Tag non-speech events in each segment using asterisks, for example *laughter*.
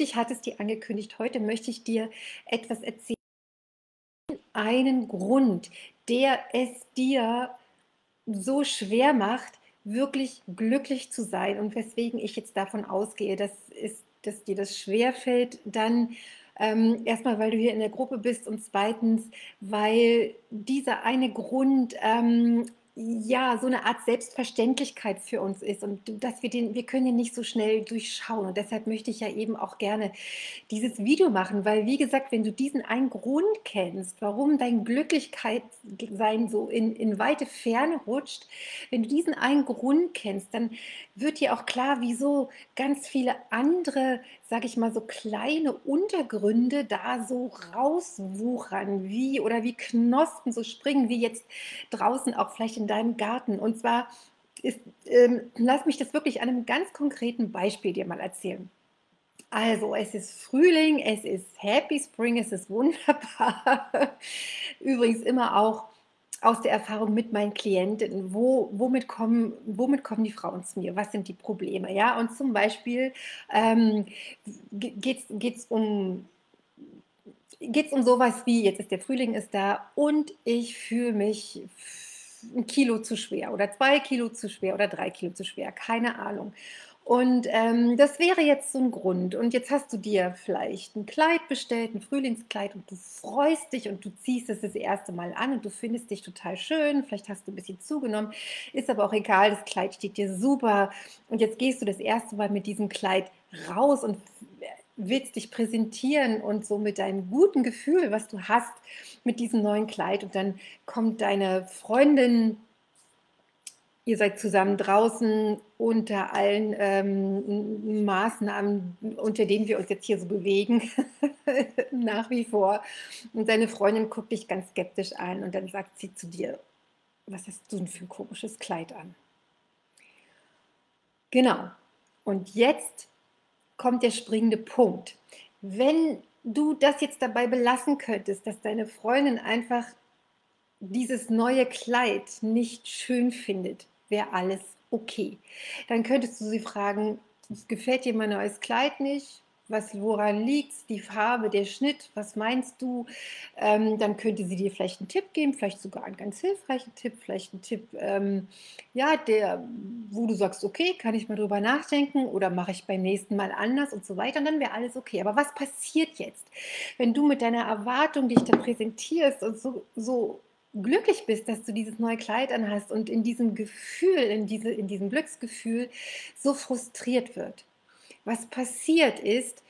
Und ich hatte es dir angekündigt, heute möchte ich dir etwas erzählen. Einen Grund, der es dir so schwer macht, wirklich glücklich zu sein und weswegen ich jetzt davon ausgehe, dass, ist, dass dir das schwer fällt, dann ähm, erstmal, weil du hier in der Gruppe bist und zweitens, weil dieser eine Grund ähm, ja, so eine Art Selbstverständlichkeit für uns ist und dass wir den, wir können den nicht so schnell durchschauen. Und deshalb möchte ich ja eben auch gerne dieses Video machen, weil wie gesagt, wenn du diesen einen Grund kennst, warum dein Glücklichkeitsein so in, in weite Ferne rutscht, wenn du diesen einen Grund kennst, dann wird dir auch klar, wieso ganz viele andere, sage ich mal, so kleine Untergründe da so rauswuchern, wie oder wie Knospen so springen, wie jetzt draußen auch vielleicht in deinem Garten. Und zwar ist, ähm, lass mich das wirklich an einem ganz konkreten Beispiel dir mal erzählen. Also, es ist Frühling, es ist Happy Spring, es ist wunderbar. *laughs* Übrigens immer auch aus der Erfahrung mit meinen Klientinnen, wo, womit, kommen, womit kommen die Frauen zu mir, was sind die Probleme, ja, und zum Beispiel ähm, geht es um um sowas wie, jetzt ist der Frühling ist da und ich fühle mich ein Kilo zu schwer oder zwei Kilo zu schwer oder drei Kilo zu schwer, keine Ahnung. Und ähm, das wäre jetzt so ein Grund. Und jetzt hast du dir vielleicht ein Kleid bestellt, ein Frühlingskleid, und du freust dich und du ziehst es das erste Mal an und du findest dich total schön. Vielleicht hast du ein bisschen zugenommen, ist aber auch egal, das Kleid steht dir super. Und jetzt gehst du das erste Mal mit diesem Kleid raus und willst dich präsentieren und so mit deinem guten Gefühl, was du hast mit diesem neuen Kleid. Und dann kommt deine Freundin, ihr seid zusammen draußen unter allen ähm, Maßnahmen, unter denen wir uns jetzt hier so bewegen, *laughs* nach wie vor. Und deine Freundin guckt dich ganz skeptisch an und dann sagt sie zu dir, was hast du denn für ein komisches Kleid an? Genau. Und jetzt kommt der springende Punkt. Wenn du das jetzt dabei belassen könntest, dass deine Freundin einfach dieses neue Kleid nicht schön findet, wäre alles okay. Dann könntest du sie fragen, gefällt dir mein neues Kleid nicht? was, woran liegt die Farbe, der Schnitt, was meinst du? Ähm, dann könnte sie dir vielleicht einen Tipp geben, vielleicht sogar einen ganz hilfreichen Tipp, vielleicht einen Tipp, ähm, ja, der, wo du sagst, okay, kann ich mal drüber nachdenken oder mache ich beim nächsten Mal anders und so weiter, und dann wäre alles okay. Aber was passiert jetzt, wenn du mit deiner Erwartung dich da präsentierst und so, so glücklich bist, dass du dieses neue Kleid anhast und in diesem Gefühl, in, diese, in diesem Glücksgefühl so frustriert wird? Was passiert ist,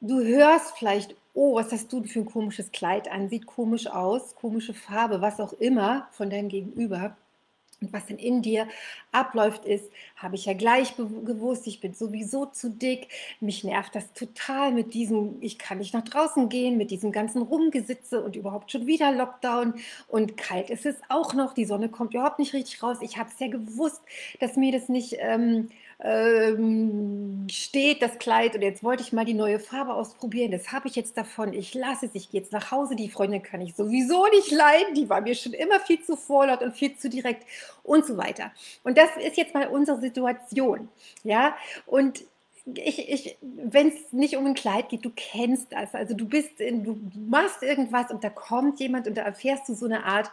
du hörst vielleicht, oh, was hast du für ein komisches Kleid an, sieht komisch aus, komische Farbe, was auch immer von deinem Gegenüber. Und was dann in dir abläuft, ist, habe ich ja gleich gewusst, ich bin sowieso zu dick. Mich nervt das total mit diesem, ich kann nicht nach draußen gehen, mit diesem ganzen Rumgesitze und überhaupt schon wieder Lockdown. Und kalt ist es auch noch, die Sonne kommt überhaupt nicht richtig raus. Ich habe es ja gewusst, dass mir das nicht ähm, ähm, steht, das Kleid. Und jetzt wollte ich mal die neue Farbe ausprobieren. Das habe ich jetzt davon. Ich lasse es. Ich gehe jetzt nach Hause. Die Freundin kann ich sowieso nicht leiden. Die war mir schon immer viel zu vorlaut und viel zu direkt und so weiter. Und das ist jetzt mal unsere Situation. Ja, und ich, ich, wenn es nicht um ein Kleid geht, du kennst das. Also du bist, in, du machst irgendwas und da kommt jemand und da erfährst du so eine Art,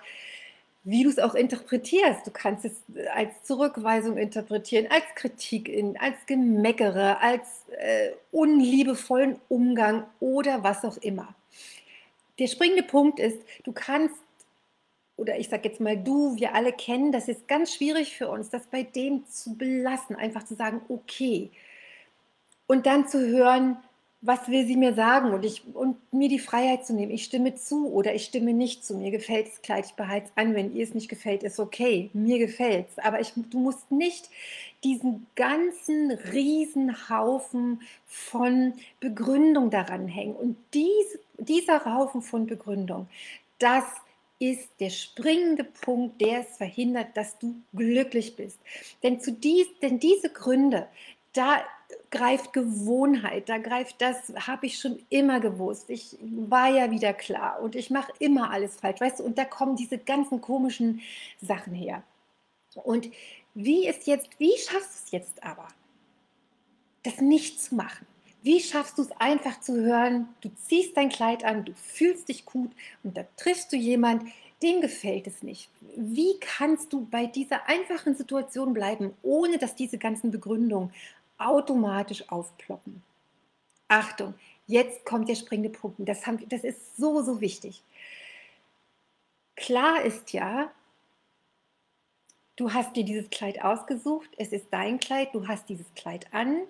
wie du es auch interpretierst. Du kannst es als Zurückweisung interpretieren, als Kritik, als Gemeckere, als äh, unliebevollen Umgang oder was auch immer. Der springende Punkt ist, du kannst, oder ich sage jetzt mal du, wir alle kennen, das ist ganz schwierig für uns, das bei dem zu belassen, einfach zu sagen, okay. Und dann zu hören, was will sie mir sagen und, ich, und mir die Freiheit zu nehmen. Ich stimme zu oder ich stimme nicht zu. Mir gefällt das Kleid, ich behalte es an. Wenn ihr es nicht gefällt, ist okay. Mir gefällt es. Aber ich, du musst nicht diesen ganzen Riesenhaufen von Begründung daran hängen. Und dies, dieser Haufen von Begründung, das ist der springende Punkt, der es verhindert, dass du glücklich bist. Denn, zu dies, denn diese Gründe, da greift Gewohnheit, da greift das, habe ich schon immer gewusst. Ich war ja wieder klar und ich mache immer alles falsch, weißt du, und da kommen diese ganzen komischen Sachen her. Und wie ist jetzt, wie schaffst du es jetzt aber, das nicht zu machen? Wie schaffst du es einfach zu hören, du ziehst dein Kleid an, du fühlst dich gut und da triffst du jemand, dem gefällt es nicht. Wie kannst du bei dieser einfachen Situation bleiben, ohne dass diese ganzen Begründungen automatisch aufploppen. Achtung, jetzt kommt der springende Punkt. Das, haben, das ist so, so wichtig. Klar ist ja, du hast dir dieses Kleid ausgesucht, es ist dein Kleid, du hast dieses Kleid an,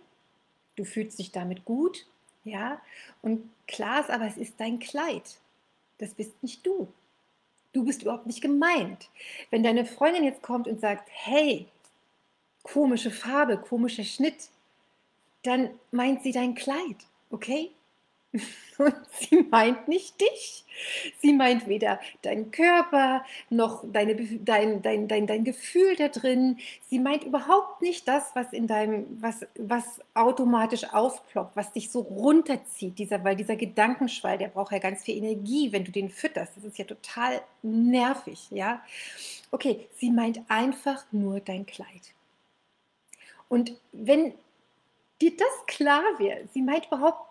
du fühlst dich damit gut, ja, und klar ist aber, es ist dein Kleid. Das bist nicht du. Du bist überhaupt nicht gemeint. Wenn deine Freundin jetzt kommt und sagt, hey, komische Farbe, komischer Schnitt, dann meint sie dein Kleid, okay? *laughs* Und sie meint nicht dich. Sie meint weder deinen Körper noch deine, dein, dein, dein, dein Gefühl da drin. Sie meint überhaupt nicht das, was in deinem, was, was automatisch aufploppt, was dich so runterzieht. Dieser, weil dieser Gedankenschwall, der braucht ja ganz viel Energie, wenn du den fütterst. Das ist ja total nervig, ja. Okay, sie meint einfach nur dein Kleid. Und wenn dir das klar wird. Sie meint überhaupt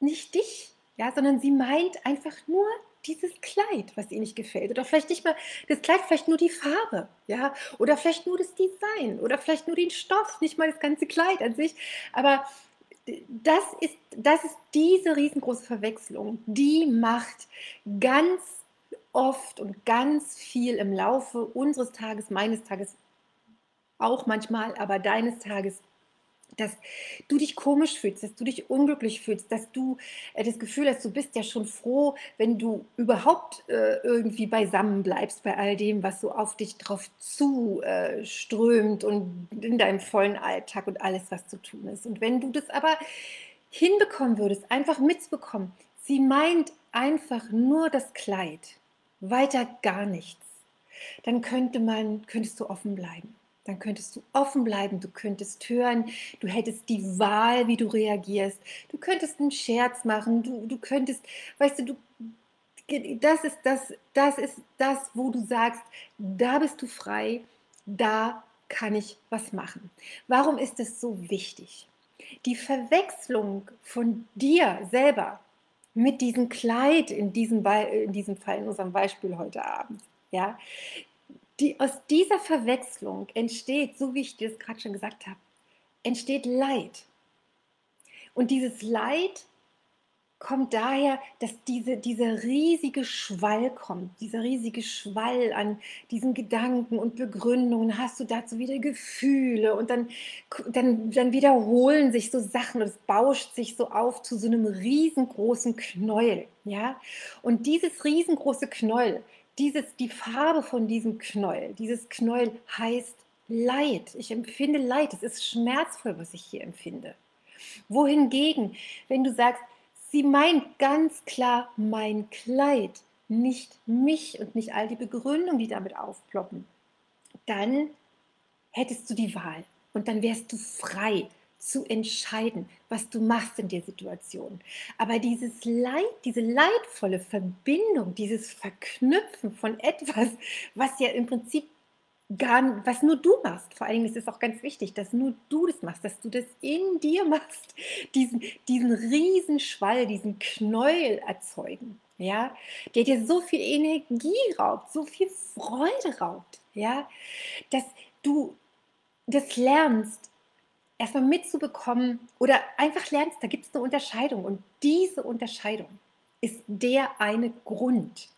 nicht dich, ja, sondern sie meint einfach nur dieses Kleid, was ihr nicht gefällt. Oder vielleicht nicht mal das Kleid, vielleicht nur die Farbe, ja, oder vielleicht nur das Design oder vielleicht nur den Stoff, nicht mal das ganze Kleid an sich. Aber das ist, das ist diese riesengroße Verwechslung, die macht ganz oft und ganz viel im Laufe unseres Tages, meines Tages auch manchmal, aber deines Tages dass du dich komisch fühlst, dass du dich unglücklich fühlst, dass du äh, das Gefühl hast, du bist ja schon froh, wenn du überhaupt äh, irgendwie beisammen bleibst bei all dem, was so auf dich drauf zuströmt äh, und in deinem vollen Alltag und alles, was zu tun ist. Und wenn du das aber hinbekommen würdest, einfach mitzubekommen, sie meint einfach nur das Kleid, weiter gar nichts, dann könnte man, könntest du offen bleiben dann könntest du offen bleiben, du könntest hören, du hättest die Wahl, wie du reagierst, du könntest einen Scherz machen, du, du könntest, weißt du, du, das ist das, das ist das, wo du sagst, da bist du frei, da kann ich was machen. Warum ist es so wichtig? Die Verwechslung von dir selber mit diesem Kleid in diesem, in diesem Fall, in unserem Beispiel heute Abend, ja, die, aus dieser Verwechslung entsteht, so wie ich dir das gerade schon gesagt habe, entsteht Leid. Und dieses Leid kommt daher, dass diese, dieser riesige Schwall kommt, dieser riesige Schwall an diesen Gedanken und Begründungen, hast du dazu wieder Gefühle und dann, dann, dann wiederholen sich so Sachen und es bauscht sich so auf zu so einem riesengroßen Knäuel. Ja? Und dieses riesengroße Knäuel, dieses, die Farbe von diesem Knäuel, dieses Knäuel heißt Leid. Ich empfinde Leid. Es ist schmerzvoll, was ich hier empfinde. Wohingegen, wenn du sagst, sie meint ganz klar mein Kleid, nicht mich und nicht all die Begründungen, die damit aufploppen, dann hättest du die Wahl und dann wärst du frei zu entscheiden, was du machst in der Situation. Aber dieses Leid, diese leidvolle Verbindung, dieses Verknüpfen von etwas, was ja im Prinzip gar, was nur du machst, vor allen Dingen ist es auch ganz wichtig, dass nur du das machst, dass du das in dir machst, diesen, diesen Riesenschwall, diesen Knäuel erzeugen, ja, der dir so viel Energie raubt, so viel Freude raubt, ja, dass du das lernst, erstmal mitzubekommen oder einfach lernst, da gibt es eine Unterscheidung. Und diese Unterscheidung ist der eine Grund,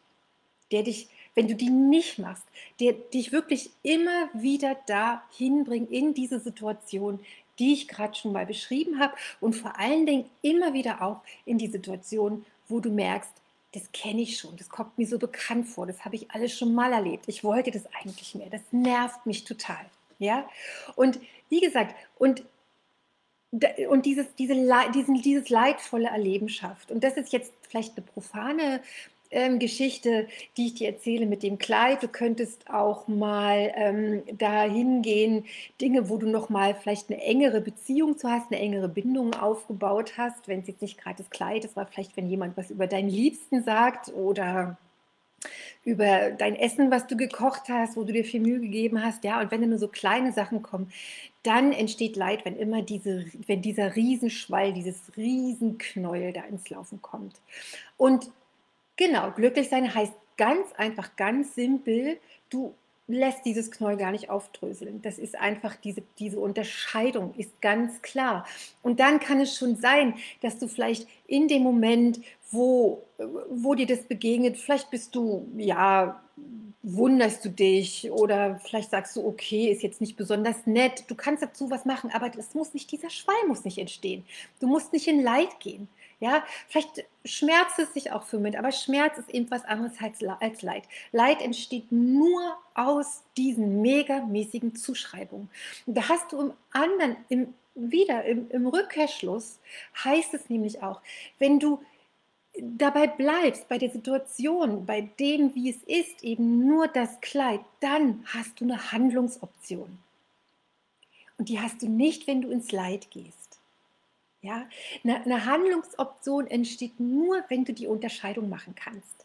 der dich, wenn du die nicht machst, der dich wirklich immer wieder dahin bringt, in diese Situation, die ich gerade schon mal beschrieben habe und vor allen Dingen immer wieder auch in die Situation, wo du merkst, das kenne ich schon, das kommt mir so bekannt vor, das habe ich alles schon mal erlebt. Ich wollte das eigentlich mehr, das nervt mich total. Ja? Und wie gesagt, und, und dieses, diese, diesen, dieses leidvolle Erleben schafft. Und das ist jetzt vielleicht eine profane ähm, Geschichte, die ich dir erzähle mit dem Kleid. Du könntest auch mal ähm, dahin gehen, Dinge, wo du noch mal vielleicht eine engere Beziehung zu hast, eine engere Bindung aufgebaut hast. Wenn es jetzt nicht gerade das Kleid ist, war vielleicht, wenn jemand was über deinen Liebsten sagt oder über dein Essen, was du gekocht hast, wo du dir viel Mühe gegeben hast, ja, und wenn dann nur so kleine Sachen kommen, dann entsteht Leid, wenn immer diese, wenn dieser Riesenschwall, dieses Riesenknäuel da ins Laufen kommt. Und Genau, glücklich sein heißt ganz einfach, ganz simpel, du lässt dieses Knäuel gar nicht aufdröseln. Das ist einfach, diese, diese Unterscheidung ist ganz klar. Und dann kann es schon sein, dass du vielleicht in dem Moment, wo, wo dir das begegnet, vielleicht bist du, ja, wunderst du dich oder vielleicht sagst du, okay, ist jetzt nicht besonders nett. Du kannst dazu was machen, aber das muss nicht, dieser Schwall muss nicht entstehen. Du musst nicht in Leid gehen. Ja, vielleicht schmerzt es sich auch für mit, aber Schmerz ist eben was anderes als, als Leid. Leid entsteht nur aus diesen megamäßigen Zuschreibungen. Und da hast du im anderen, im, wieder im, im Rückkehrschluss, heißt es nämlich auch, wenn du dabei bleibst, bei der Situation, bei dem, wie es ist, eben nur das Kleid, dann hast du eine Handlungsoption. Und die hast du nicht, wenn du ins Leid gehst. Ja, eine, eine Handlungsoption entsteht nur, wenn du die Unterscheidung machen kannst.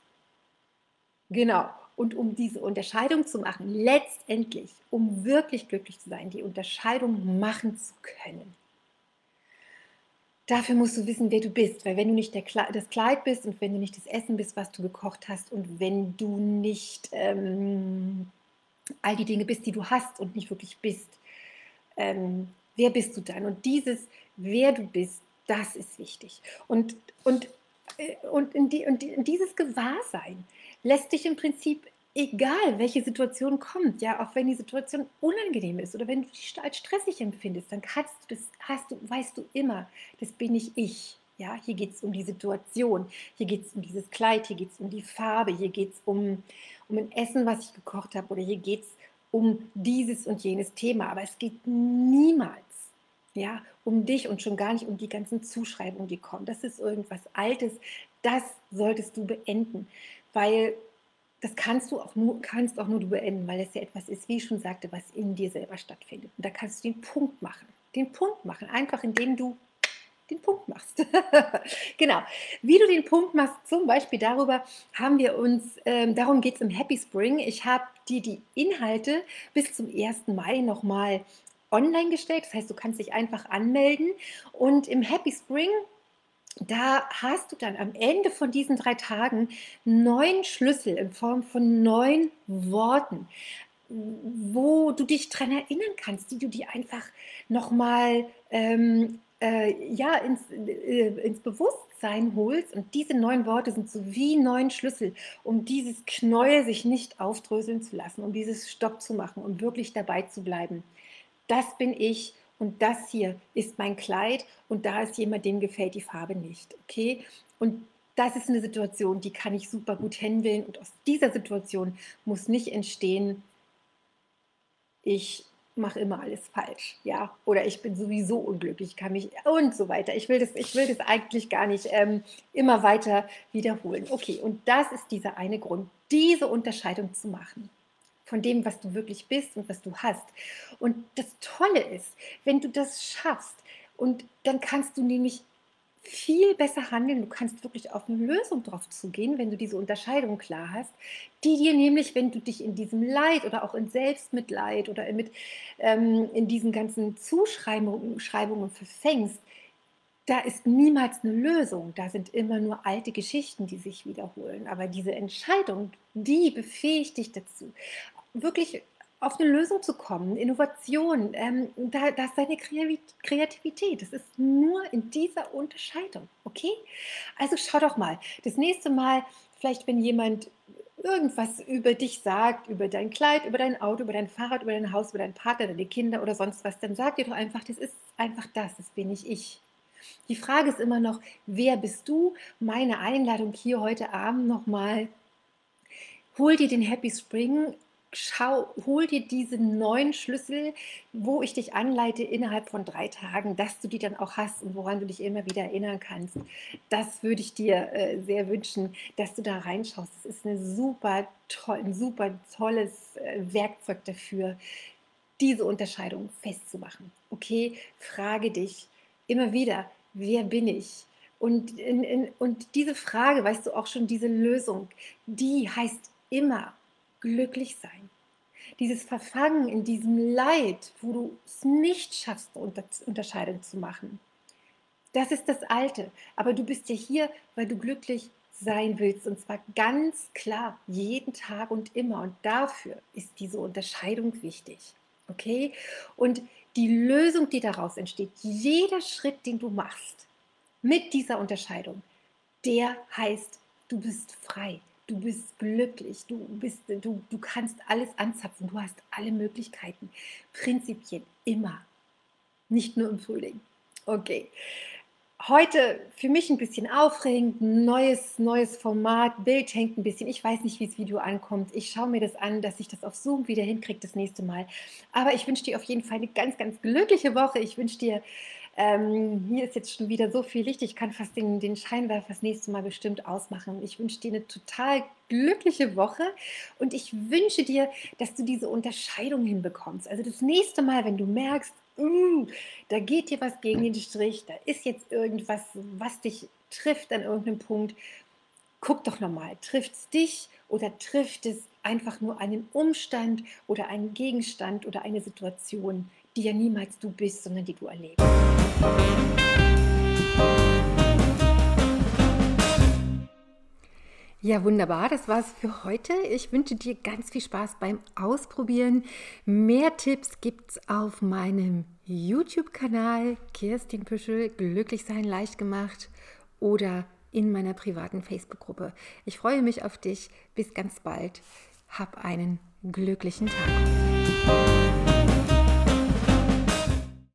Genau. Und um diese Unterscheidung zu machen, letztendlich, um wirklich glücklich zu sein, die Unterscheidung machen zu können, dafür musst du wissen, wer du bist. Weil wenn du nicht Kleid, das Kleid bist und wenn du nicht das Essen bist, was du gekocht hast und wenn du nicht ähm, all die Dinge bist, die du hast und nicht wirklich bist, ähm, wer bist du dann? Und dieses wer du bist, das ist wichtig. Und, und, äh, und, in die, und in dieses Gewahrsein lässt dich im Prinzip, egal welche Situation kommt, ja, auch wenn die Situation unangenehm ist oder wenn du dich als stressig empfindest, dann kannst du das, hast du, weißt du immer, das bin ich ich. Ja, hier geht es um die Situation, hier geht es um dieses Kleid, hier geht es um die Farbe, hier geht es um, um ein Essen, was ich gekocht habe, oder hier geht es um dieses und jenes Thema. Aber es geht niemals ja, um dich und schon gar nicht um die ganzen Zuschreibungen, die kommen. Das ist irgendwas Altes, das solltest du beenden, weil das kannst du auch nur, kannst auch nur du beenden, weil es ja etwas ist, wie ich schon sagte, was in dir selber stattfindet. Und da kannst du den Punkt machen. Den Punkt machen, einfach indem du den Punkt machst. *laughs* genau. Wie du den Punkt machst, zum Beispiel darüber haben wir uns, ähm, darum geht es im Happy Spring. Ich habe dir die Inhalte bis zum 1. Mai nochmal online gestellt. Das heißt, du kannst dich einfach anmelden und im Happy Spring da hast du dann am Ende von diesen drei Tagen neun Schlüssel in Form von neun Worten, wo du dich daran erinnern kannst, die du dir einfach nochmal ähm, äh, ja, ins, äh, ins Bewusstsein holst. Und diese neun Worte sind so wie neun Schlüssel, um dieses Knäuel sich nicht aufdröseln zu lassen, um dieses Stopp zu machen, um wirklich dabei zu bleiben das bin ich und das hier ist mein Kleid und da ist jemand, dem gefällt die Farbe nicht. Okay? Und das ist eine Situation, die kann ich super gut handeln und aus dieser Situation muss nicht entstehen, ich mache immer alles falsch, ja, oder ich bin sowieso unglücklich, kann mich und so weiter. Ich will das, ich will das eigentlich gar nicht ähm, immer weiter wiederholen. Okay, und das ist dieser eine Grund, diese Unterscheidung zu machen von dem, was du wirklich bist und was du hast. Und das Tolle ist, wenn du das schaffst, und dann kannst du nämlich viel besser handeln. Du kannst wirklich auf eine Lösung drauf zugehen, wenn du diese Unterscheidung klar hast, die dir nämlich, wenn du dich in diesem Leid oder auch in Selbstmitleid oder mit, ähm, in diesen ganzen Zuschreibungen verfängst, da ist niemals eine Lösung. Da sind immer nur alte Geschichten, die sich wiederholen. Aber diese Entscheidung, die befähigt dich dazu, wirklich auf eine Lösung zu kommen, Innovation, ähm, da, das ist deine Kreativität. Das ist nur in dieser Unterscheidung, okay? Also schau doch mal, das nächste Mal, vielleicht wenn jemand irgendwas über dich sagt, über dein Kleid, über dein Auto, über dein Fahrrad, über dein Haus, über deinen Partner, deine Kinder oder sonst was, dann sag dir doch einfach, das ist einfach das, das bin ich ich. Die Frage ist immer noch, wer bist du? Meine Einladung hier heute Abend nochmal, hol dir den Happy Spring schau, hol dir diese neuen Schlüssel, wo ich dich anleite innerhalb von drei Tagen, dass du die dann auch hast und woran du dich immer wieder erinnern kannst. Das würde ich dir äh, sehr wünschen, dass du da reinschaust. Das ist eine super toll, ein super tolles äh, Werkzeug dafür, diese Unterscheidung festzumachen. Okay, frage dich immer wieder, wer bin ich? Und, in, in, und diese Frage, weißt du auch schon, diese Lösung, die heißt immer glücklich sein. Dieses Verfangen in diesem Leid, wo du es nicht schaffst, eine Unterscheidung zu machen, das ist das Alte. Aber du bist ja hier, weil du glücklich sein willst. Und zwar ganz klar, jeden Tag und immer. Und dafür ist diese Unterscheidung wichtig. Okay? Und die Lösung, die daraus entsteht, jeder Schritt, den du machst mit dieser Unterscheidung, der heißt, du bist frei du bist glücklich, du, bist, du, du kannst alles anzapfen, du hast alle Möglichkeiten. Prinzipiell immer. Nicht nur im Frühling. Okay. Heute für mich ein bisschen aufregend, neues, neues Format, Bild hängt ein bisschen. Ich weiß nicht, wie das Video ankommt. Ich schaue mir das an, dass ich das auf Zoom wieder hinkriege das nächste Mal. Aber ich wünsche dir auf jeden Fall eine ganz, ganz glückliche Woche. Ich wünsche dir ähm, hier ist jetzt schon wieder so viel Licht, ich kann fast den, den Scheinwerfer das nächste Mal bestimmt ausmachen. Ich wünsche dir eine total glückliche Woche und ich wünsche dir, dass du diese Unterscheidung hinbekommst. Also das nächste Mal, wenn du merkst, uh, da geht dir was gegen den Strich, da ist jetzt irgendwas, was dich trifft an irgendeinem Punkt, guck doch nochmal, trifft es dich oder trifft es einfach nur einen Umstand oder einen Gegenstand oder eine Situation, die ja niemals du bist, sondern die du erlebst. Ja, wunderbar. Das war's für heute. Ich wünsche dir ganz viel Spaß beim Ausprobieren. Mehr Tipps gibt's auf meinem YouTube-Kanal Kerstin Püschel, Glücklich sein leicht gemacht oder in meiner privaten Facebook-Gruppe. Ich freue mich auf dich. Bis ganz bald. Hab einen glücklichen Tag.